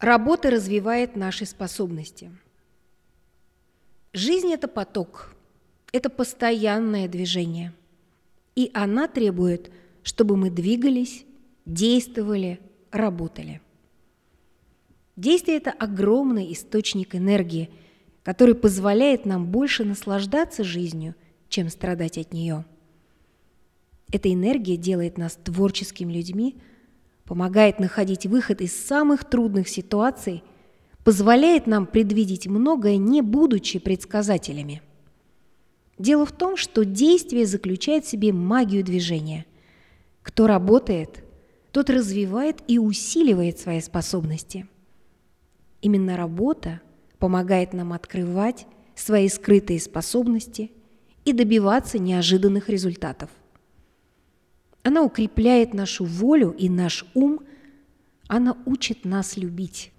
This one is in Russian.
Работа развивает наши способности. Жизнь – это поток, это постоянное движение. И она требует, чтобы мы двигались, действовали, работали. Действие – это огромный источник энергии, который позволяет нам больше наслаждаться жизнью, чем страдать от нее. Эта энергия делает нас творческими людьми – помогает находить выход из самых трудных ситуаций, позволяет нам предвидеть многое, не будучи предсказателями. Дело в том, что действие заключает в себе магию движения. Кто работает, тот развивает и усиливает свои способности. Именно работа помогает нам открывать свои скрытые способности и добиваться неожиданных результатов. Она укрепляет нашу волю и наш ум. Она учит нас любить.